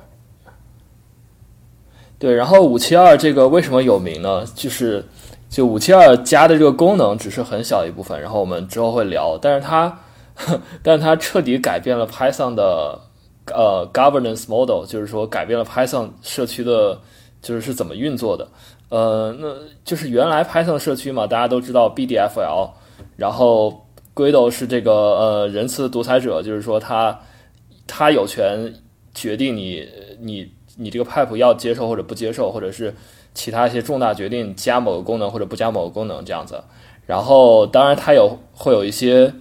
对，然后五七二这个为什么有名呢？就是就五七二加的这个功能只是很小一部分，然后我们之后会聊，但是它，但是它彻底改变了 Python 的呃 governance model，就是说改变了 Python 社区的，就是是怎么运作的。呃，那就是原来 Python 社区嘛，大家都知道 BDFL，然后 Guido 是这个呃仁慈的独裁者，就是说他他有权决定你你你这个 pipe 要接受或者不接受，或者是其他一些重大决定加某个功能或者不加某个功能这样子。然后当然他有会有一些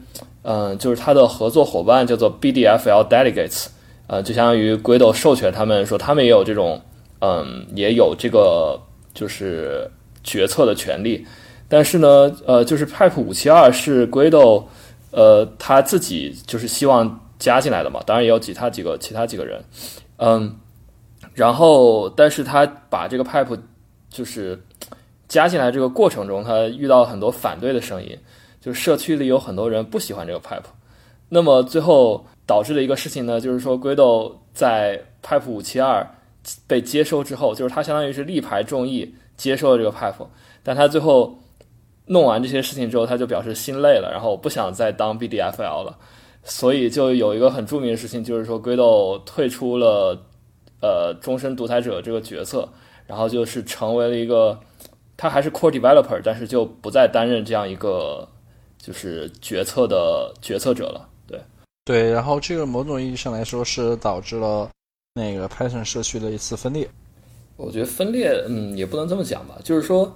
嗯、就是他的合作伙伴叫做 BDFL delegates，呃，就相当于 Guido 授权他们说他们也有这种嗯也有这个就是决策的权利。但是呢，呃，就是 Pipe 五七二是 Guido，呃，他自己就是希望加进来的嘛，当然也有其他几个其他几个人，嗯，然后但是他把这个 Pipe 就是加进来这个过程中，他遇到很多反对的声音，就社区里有很多人不喜欢这个 Pipe，那么最后导致的一个事情呢，就是说 Guido 在 Pipe 五七二被接收之后，就是他相当于是力排众议接受了这个 Pipe，但他最后。弄完这些事情之后，他就表示心累了，然后不想再当 BDFL 了，所以就有一个很著名的事情，就是说 Guido 退出了呃终身独裁者这个角色，然后就是成为了一个他还是 core developer，但是就不再担任这样一个就是决策的决策者了。对对，然后这个某种意义上来说是导致了那个 Python 社区的一次分裂。我觉得分裂，嗯，也不能这么讲吧，就是说。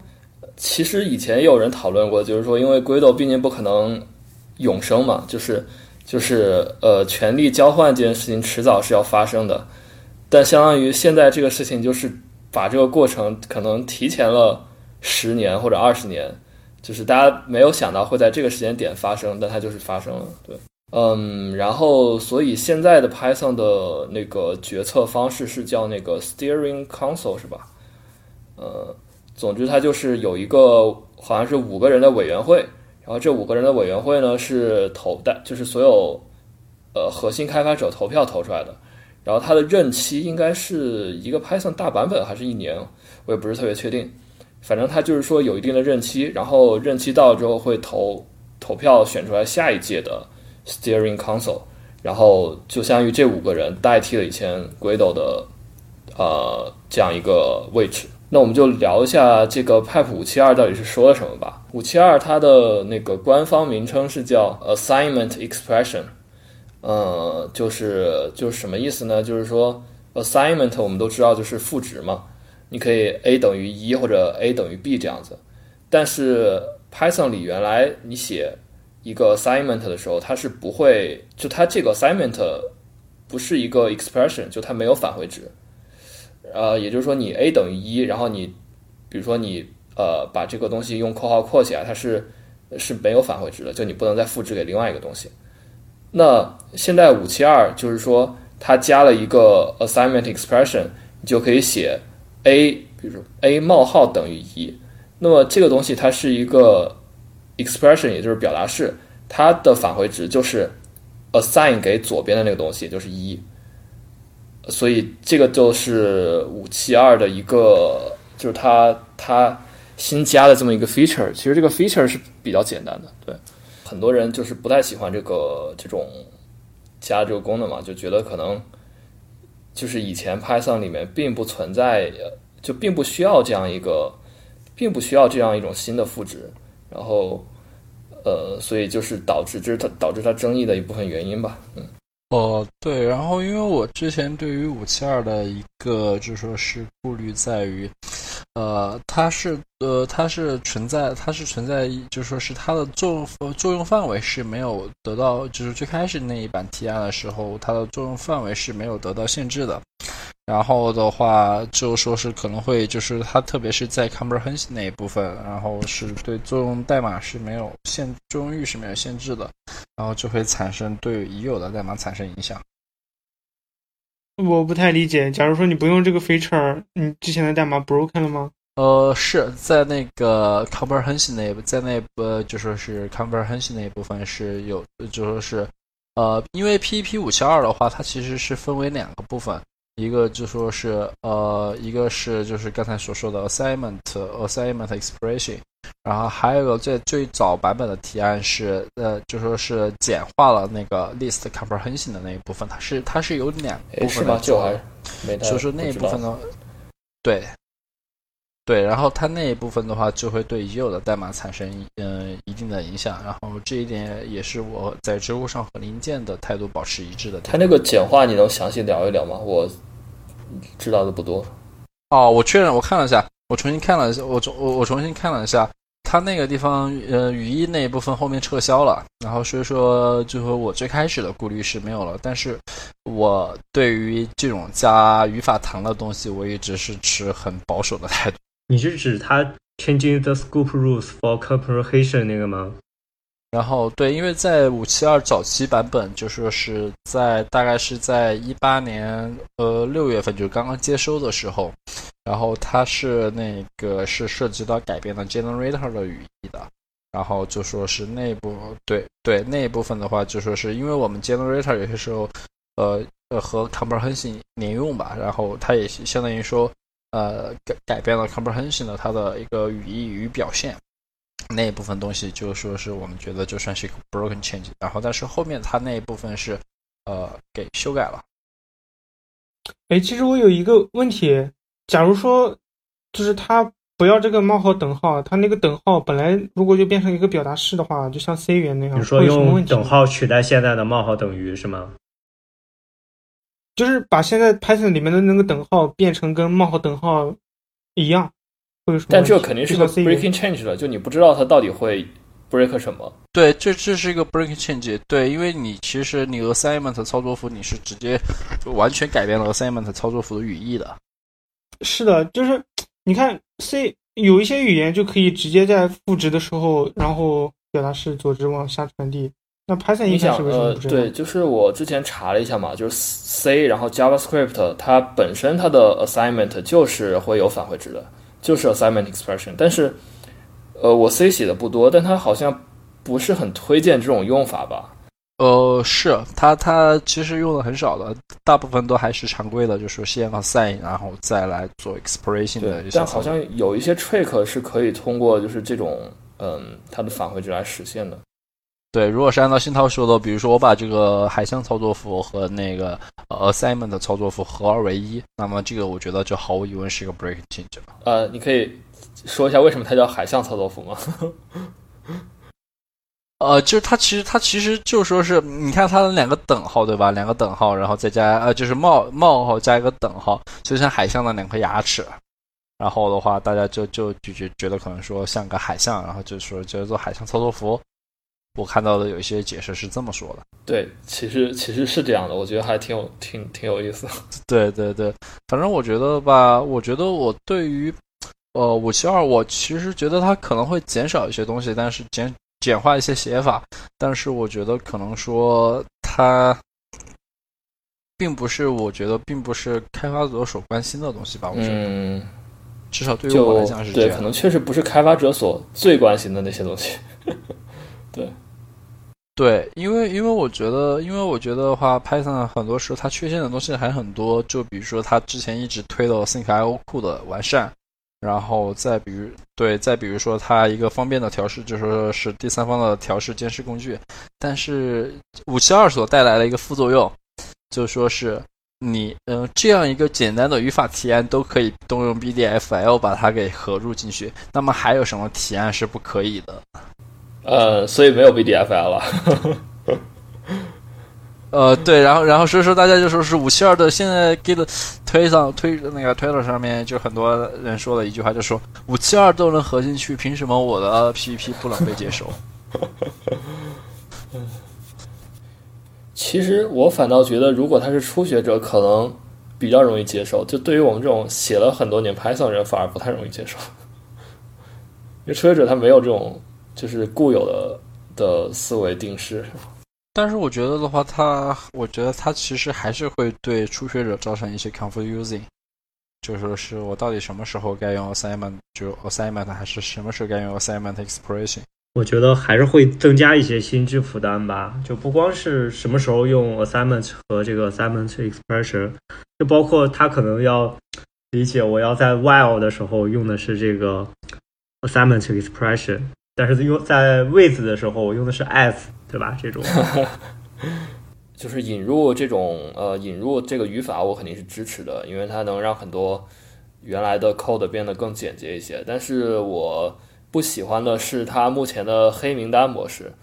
其实以前也有人讨论过，就是说，因为 Guido 毕竟不可能永生嘛，就是就是呃，权力交换这件事情迟早是要发生的，但相当于现在这个事情就是把这个过程可能提前了十年或者二十年，就是大家没有想到会在这个时间点发生，但它就是发生了。对，嗯，然后所以现在的 Python 的那个决策方式是叫那个 Steering Council 是吧？呃，总之它就是有一个好像是五个人的委员会，然后这五个人的委员会呢是投的，就是所有呃核心开发者投票投出来的，然后它的任期应该是一个 Python 大版本还是一年，我也不是特别确定，反正它就是说有一定的任期，然后任期到了之后会投投票选出来下一届的。Steering Council，然后就相当于这五个人代替了以前 Guido 的呃这样一个位置。那我们就聊一下这个 Pipe 五七二到底是说了什么吧。五七二它的那个官方名称是叫 Assignment Expression，呃，就是就是什么意思呢？就是说 Assignment 我们都知道就是赋值嘛，你可以 a 等于一或者 a 等于 b 这样子。但是 Python 里原来你写一个 assignment 的时候，它是不会就它这个 assignment 不是一个 expression，就它没有返回值。呃，也就是说你 a 等于一，然后你比如说你呃把这个东西用括号括起来，它是是没有返回值的，就你不能再复制给另外一个东西。那现在五七二就是说它加了一个 assignment expression，你就可以写 a，比如说 a 冒号等于一。那么这个东西它是一个。Expression 也就是表达式，它的返回值就是 assign 给左边的那个东西，就是一。所以这个就是五七二的一个，就是它它新加的这么一个 feature。其实这个 feature 是比较简单的，对很多人就是不太喜欢这个这种加这个功能嘛，就觉得可能就是以前 Python 里面并不存在，就并不需要这样一个，并不需要这样一种新的赋值。然后，呃，所以就是导致这是它导致它争议的一部分原因吧。嗯，哦，对，然后因为我之前对于五七二的一个就说是顾虑在于，呃，它是呃它是存在它是存在就说是它的作用作用范围是没有得到就是最开始那一版提案的时候，它的作用范围是没有得到限制的。然后的话，就说是可能会，就是它特别是在 comprehension 那一部分，然后是对作用代码是没有限，作用域是没有限制的，然后就会产生对已有的代码产生影响。我不太理解，假如说你不用这个 feature，你之前的代码 broken 了吗？呃，是在那个 comprehension 那在那部就说是 comprehension 那一部分是有，就说是呃，因为 PEP 五七二的话，它其实是分为两个部分。一个就说是呃，一个是就是刚才所说的 assignment assignment expression，然后还有一个最最早版本的提案是呃，就说是简化了那个 list comprehension 的那一部分，它是它是有两部分的，就还所以说那一部分呢，对对，然后它那一部分的话就会对已有的代码产生嗯一定的影响，然后这一点也是我在知乎上和零件的态度保持一致的。它那个简化你能详细聊一聊吗？我。知道的不多，哦，我确认，我看了一下，我重新看了一下，我重我我重新看了一下，它那个地方，呃，语义那一部分后面撤销了，然后所以说，就和我最开始的顾虑是没有了，但是我对于这种加语法糖的东西，我一直是持很保守的态度。你是指它 changing the scope rules for comprehension 那个吗？然后对，因为在五七二早期版本，就说是在大概是在一八年呃六月份，就刚刚接收的时候，然后它是那个是涉及到改变了 generator 的语义的，然后就说是那部对对那一部分的话，就说是因为我们 generator 有些时候呃呃和 comprehension 连用吧，然后它也相当于说呃改改变了 comprehension 的它的一个语义与表现。那一部分东西就说是我们觉得就算是一个 broken change，然后但是后面它那一部分是呃给修改了。哎，其实我有一个问题，假如说就是它不要这个冒号等号，它那个等号本来如果就变成一个表达式的话，就像 C 语言那样，你说用等号取代现在的冒号等于是吗？就是把现在 Python 里面的那个等号变成跟冒号等号一样。但这肯定是个 breaking change 了，就你不知道它到底会 break 什么。对，这这是一个 breaking change。对，因为你其实你 assignment 操作符你是直接完全改变了 assignment 操作符的语义的。是的，就是你看 C 有一些语言就可以直接在赋值的时候，然后表达式左值往下传递，那 Python 你想一开始为什么呃？对，就是我之前查了一下嘛，就是 C，然后 JavaScript 它本身它的 assignment 就是会有返回值的，就是 assignment expression。但是，呃，我 C 写的不多，但它好像不是很推荐这种用法吧？呃，是它它其实用的很少的，大部分都还是常规的，就是先 assign，然后再来做 expression 的一些但好。像有一些 trick 是可以通过就是这种嗯它的返回值来实现的。对，如果是按照新涛说的，比如说我把这个海象操作符和那个呃 assignment 的操作符合二为一，那么这个我觉得就毫无疑问是一个 break change 了。呃，你可以说一下为什么它叫海象操作符吗？呃，就是它其实它其实就说是，你看它的两个等号对吧？两个等号，然后再加呃就是冒冒号加一个等号，就像海象的两颗牙齿。然后的话，大家就就就觉觉得可能说像个海象，然后就说叫做海象操作符。我看到的有一些解释是这么说的。对，其实其实是这样的，我觉得还挺有挺挺有意思。对对对，反正我觉得吧，我觉得我对于呃五七二，我其实觉得它可能会减少一些东西，但是简简化一些写法，但是我觉得可能说它并不是，我觉得并不是开发者所关心的东西吧。我觉得、嗯，至少对于我来讲是这样对，可能确实不是开发者所最关心的那些东西。对，对因为因为我觉得，因为我觉得的话，Python 很多时候它缺陷的东西还很多，就比如说它之前一直推的 Sync.io 库的完善，然后再比如对，再比如说它一个方便的调试，就说是第三方的调试监视工具，但是五七二所带来的一个副作用，就说是你嗯、这样一个简单的语法提案都可以动用 BDFL 把它给合入进去，那么还有什么提案是不可以的？呃，所以没有 BDFL 了。呃，对，然后然后所以说大家就说是五七二的，现在 Git 推上推那个 Twitter 上面就很多人说了一句话，就说五七二都能合进去，凭什么我的 PPT 不能被接受？其实我反倒觉得，如果他是初学者，可能比较容易接受。就对于我们这种写了很多年 Python 的人，反而不太容易接受。因为初学者他没有这种就是固有的的思维定式。但是我觉得的话，它我觉得它其实还是会对初学者造成一些 confusing，就说是我到底什么时候该用 assignment 就 assignment 还是什么时候该用 assignment expression？我觉得还是会增加一些心智负担吧，就不光是什么时候用 assignment 和这个 assignment expression，就包括他可能要理解我要在 while 的时候用的是这个 assignment expression，但是用在 with 的时候我用的是 as，对吧？这种 就是引入这种呃引入这个语法，我肯定是支持的，因为它能让很多原来的 code 变得更简洁一些。但是我不喜欢的是它目前的黑名单模式，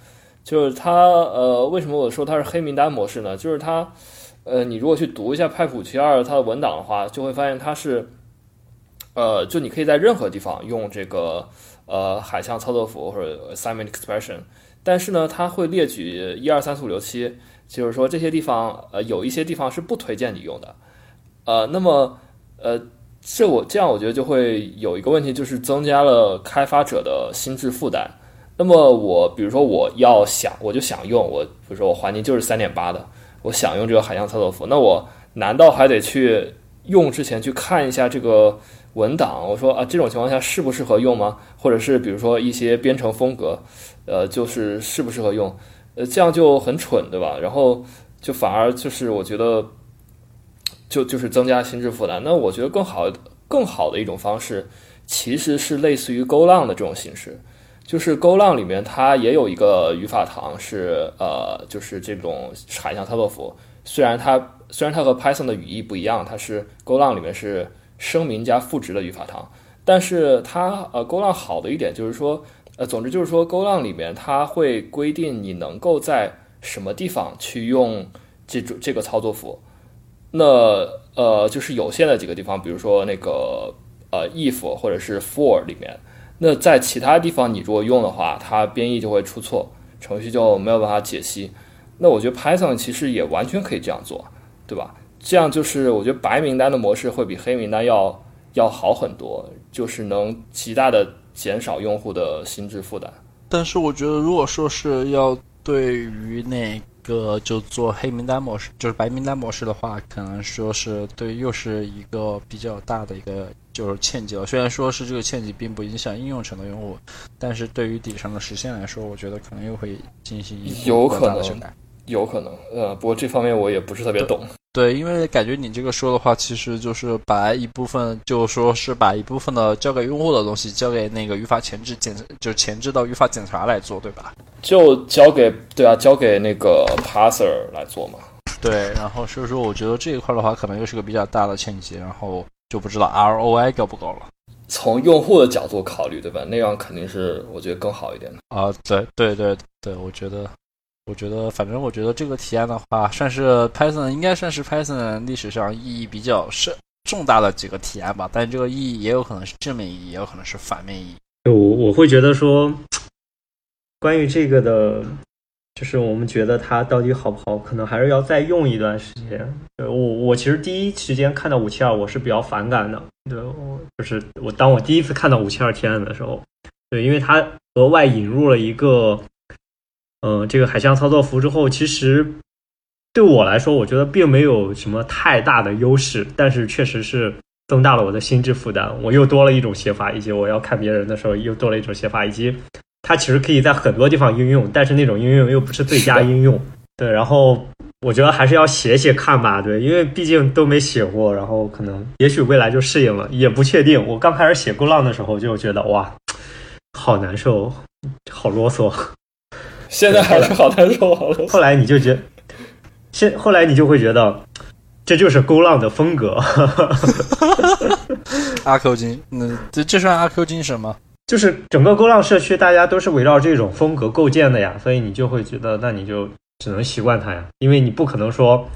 就是它呃为什么我说它是黑名单模式呢？就是它呃你如果去读一下派普奇二它的文档的话，就会发现它是呃就你可以在任何地方用这个呃海象操作符或者 assignment expression。但是呢，它会列举一二三四五六七，就是说这些地方，呃，有一些地方是不推荐你用的，呃，那么，呃，这我这样我觉得就会有一个问题，就是增加了开发者的心智负担。那么我比如说我要想，我就想用我，比如说我环境就是三点八的，我想用这个海象操作符，那我难道还得去用之前去看一下这个文档？我说啊，这种情况下适不适合用吗？或者是比如说一些编程风格？呃，就是适不适合用，呃，这样就很蠢，对吧？然后就反而就是我觉得，就就是增加心智负担。那我觉得更好更好的一种方式，其实是类似于 Go 浪的这种形式，就是 Go 浪里面它也有一个语法堂是呃，就是这种海象操作符。虽然它虽然它和 Python 的语义不一样，它是 Go 浪里面是声明加赋值的语法堂，但是它呃 Golang 好的一点就是说。呃，总之就是说，Golang 里面它会规定你能够在什么地方去用这种这个操作符。那呃，就是有限的几个地方，比如说那个呃 if 或者是 for 里面。那在其他地方你如果用的话，它编译就会出错，程序就没有办法解析。那我觉得 Python 其实也完全可以这样做，对吧？这样就是我觉得白名单的模式会比黑名单要要好很多，就是能极大的。减少用户的心智负担，但是我觉得，如果说是要对于那个就做黑名单模式，就是白名单模式的话，可能说是对又是一个比较大的一个就是欠机了。虽然说是这个欠机并不影响应用层的用户，但是对于底层的实现来说，我觉得可能又会进行一有可能大的修改。有可能，呃，不过这方面我也不是特别懂。对，因为感觉你这个说的话，其实就是把一部分，就说是把一部分的交给用户的东西，交给那个语法前置检，就前置到语法检查来做，对吧？就交给对啊，交给那个 parser 来做嘛。对，然后所以说，我觉得这一块的话，可能又是个比较大的欠节，然后就不知道 ROI 高不高了。从用户的角度考虑，对吧？那样肯定是我觉得更好一点的。啊，对对对对，我觉得，我觉得，反正我觉得这个提案的话，算是 Python 应该算是 Python 历史上意义比较深重大的几个提案吧。但这个意义也有可能是正面意义，也有可能是反面意义。我我会觉得说，关于这个的，就是我们觉得它到底好不好，可能还是要再用一段时间。我我其实第一时间看到五七二，我是比较反感的。对我就是我当我第一次看到五七二提案的时候，对，因为它额外引入了一个，呃，这个海象操作服之后，其实对我来说，我觉得并没有什么太大的优势，但是确实是增大了我的心智负担。我又多了一种写法，以及我要看别人的时候又多了一种写法，以及它其实可以在很多地方应用，但是那种应用又不是最佳应用。对，然后我觉得还是要写写看吧，对，因为毕竟都没写过，然后可能也许未来就适应了，也不确定。我刚开始写 GoLang 的时候就觉得哇，好难受，好啰嗦。现在还是好难受，好难受。后来你就觉，现后来你就会觉得，这就是 GoLang 的风格。阿 Q 精，嗯，这这算阿 Q 精神吗？就是整个 GoLang 社区，大家都是围绕这种风格构建的呀，所以你就会觉得，那你就只能习惯它呀，因为你不可能说，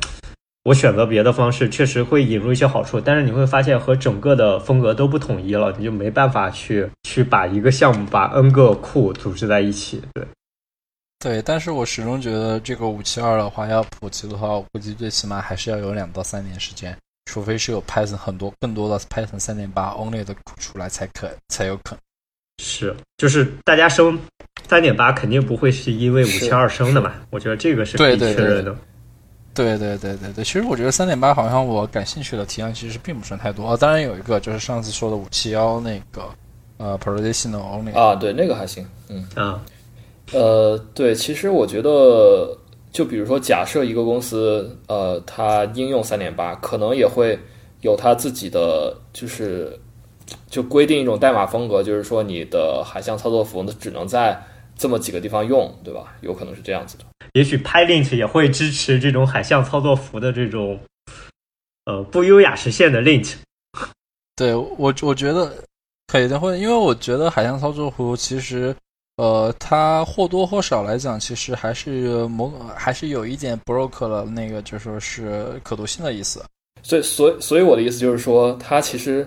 我选择别的方式，确实会引入一些好处，但是你会发现和整个的风格都不统一了，你就没办法去去把一个项目把 N 个库组织在一起，对。对，但是我始终觉得这个五七二的话要普及的话，我估计最起码还是要有两到三年时间，除非是有 Python 很多更多的 Python 三点八 only 的出来才可才有可能。是，就是大家升三点八肯定不会是因为五是七二升的嘛，我觉得这个是可以对对对确认的。对对对对对，其实我觉得三点八好像我感兴趣的提案其实并不算太多，哦、当然有一个就是上次说的五七幺那个呃 Production only 啊，对，那个还行，嗯。啊，呃，对，其实我觉得，就比如说，假设一个公司，呃，它应用三点八，可能也会有它自己的，就是就规定一种代码风格，就是说你的海象操作符呢，只能在这么几个地方用，对吧？有可能是这样子的。也许 PyLint 也会支持这种海象操作符的这种呃不优雅实现的 lint。对我我觉得可以的，或者因为我觉得海象操作符其实，呃，它或多或少来讲，其实还是某还是有一点 broke 了那个就说是可读性的意思。所以，所以，所以我的意思就是说，它其实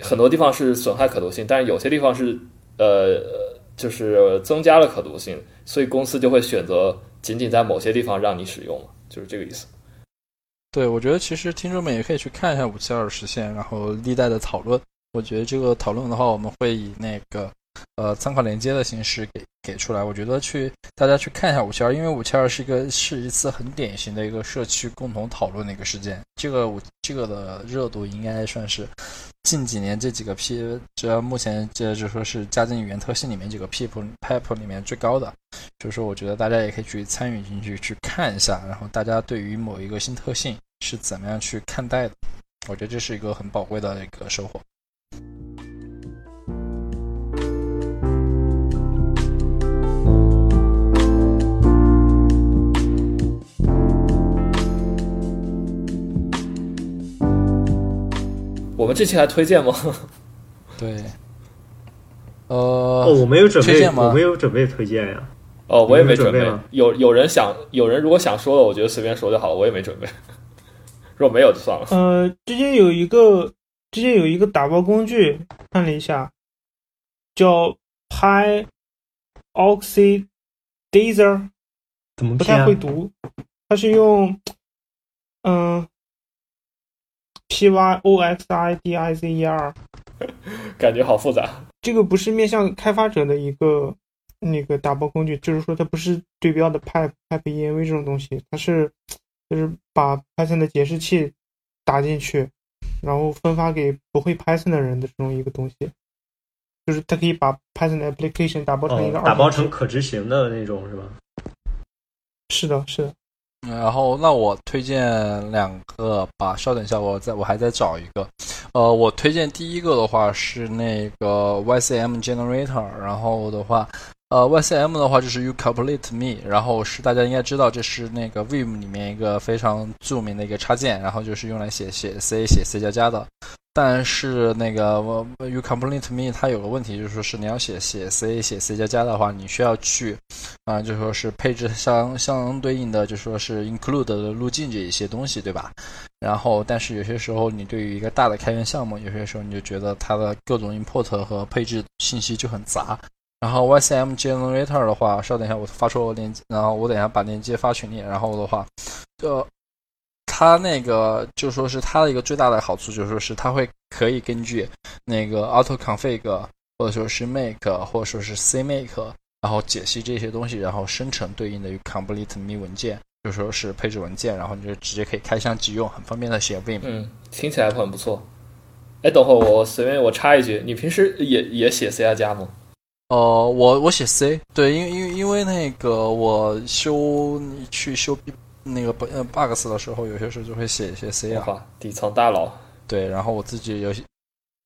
很多地方是损害可读性，但是有些地方是呃，就是增加了可读性，所以公司就会选择仅仅在某些地方让你使用，就是这个意思。对，我觉得其实听众们也可以去看一下五七二的实现，然后历代的讨论。我觉得这个讨论的话，我们会以那个呃参考连接的形式给给出来。我觉得去大家去看一下五七二，因为五七二是一个是一次很典型的一个社区共同讨论的一个事件。这个五这个的热度应该算是近几年这几个 P，这目前这就说是加进语言特性里面几个 P Pipe 里面最高的。就是说，我觉得大家也可以去参与进去去看一下，然后大家对于某一个新特性是怎么样去看待的。我觉得这是一个很宝贵的一个收获。我们这期还推荐吗？对，哦，呃，我没有准备，推荐吗我没有准备推荐呀。哦，我也没准准备。有有人想，有人如果想说的，我觉得随便说就好了，我也没准备。如果没有就算了。呃，之前有一个，之前有一个打包工具，看了一下，叫太怎么不太会读，它是用嗯、P Y O X I D I Z E R，感觉好复杂。这个不是面向开发者的一个那个打包工具，就是说它不是对标的 pipe pipe env 这种东西，它是就是把 Python 的解释器打进去，然后分发给不会 Python 的人的这种一个东西，就是它可以把 Python 的 application 打包成一个、哦、打包成可执行的那种是吧？是的，是的。然后，那我推荐两个吧。稍等一下，我在我还在找一个。呃，我推荐第一个的话是那个 YCM Generator。然后的话，呃，YCM 的话就是 You Complete Me。然后是大家应该知道，这是那个 Vim 里面一个非常著名的一个插件。然后就是用来写写 C 写 C 加加的。但是那个 You Complete Me 它有个问题，就是说是你要写写 C 写 C 加加的话，你需要去啊，就说是配置相相对应的，就说是 include 的路径这一些东西，对吧？然后，但是有些时候你对于一个大的开源项目，有些时候你就觉得它的各种 import 和配置信息就很杂。然后 YCM Generator 的话，稍等一下，我发出链接，然后我等一下把链接发群里。然后的话，就。它那个就说是它的一个最大的好处，就是说是它会可以根据那个 auto config 或者说是 make 或者说是 cmake，然后解析这些东西，然后生成对应的 complete me 文件，就说是配置文件，然后你就直接可以开箱即用，很方便的写 vim。嗯，听起来很不错。哎，等会儿我随便我插一句，你平时也也写 C 加加吗？哦，我我写 C，对，因为因为因为那个我修去修。那个不呃 bugs 的时候，有些时候就会写一些 C 啊，底层大佬。对，然后我自己有些，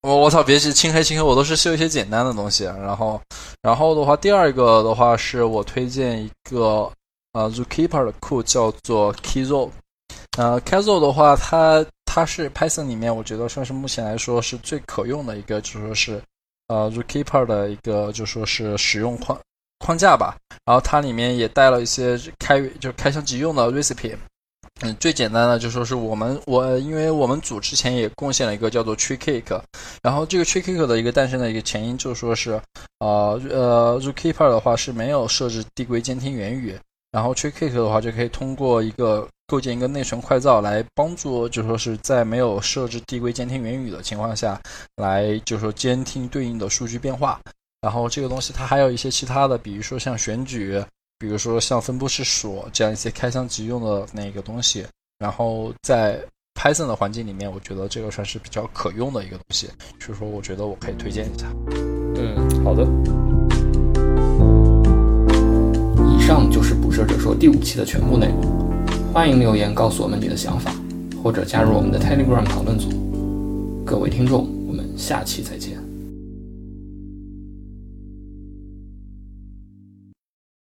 我我操，别去青黑清黑，我都是修一些简单的东西。然后，然后的话，第二个的话是我推荐一个呃 Zookeeper 的库，叫做 Keyzo。呃，Keyzo 的话，它它是 Python 里面我觉得算是目前来说是最可用的一个，就说是呃 Zookeeper 的一个，就说是使用框。框架吧，然后它里面也带了一些开就开箱即用的 recipe。嗯，最简单的就说是我们我因为我们组之前也贡献了一个叫做 tree cake，然后这个 tree cake 的一个诞生的一个前因就说是呃呃 zookeeper 的话是没有设置递归监听原语，然后 tree cake 的话就可以通过一个构建一个内存快照来帮助就说是在没有设置递归监听源语的情况下来就说监听对应的数据变化。然后这个东西它还有一些其他的，比如说像选举，比如说像分布式锁这样一些开箱即用的那个东西。然后在 Python 的环境里面，我觉得这个算是比较可用的一个东西，所以说我觉得我可以推荐一下。嗯，好的。以上就是捕蛇者说第五期的全部内容。欢迎留言告诉我们你的想法，或者加入我们的 Telegram 讨论组。各位听众，我们下期再见。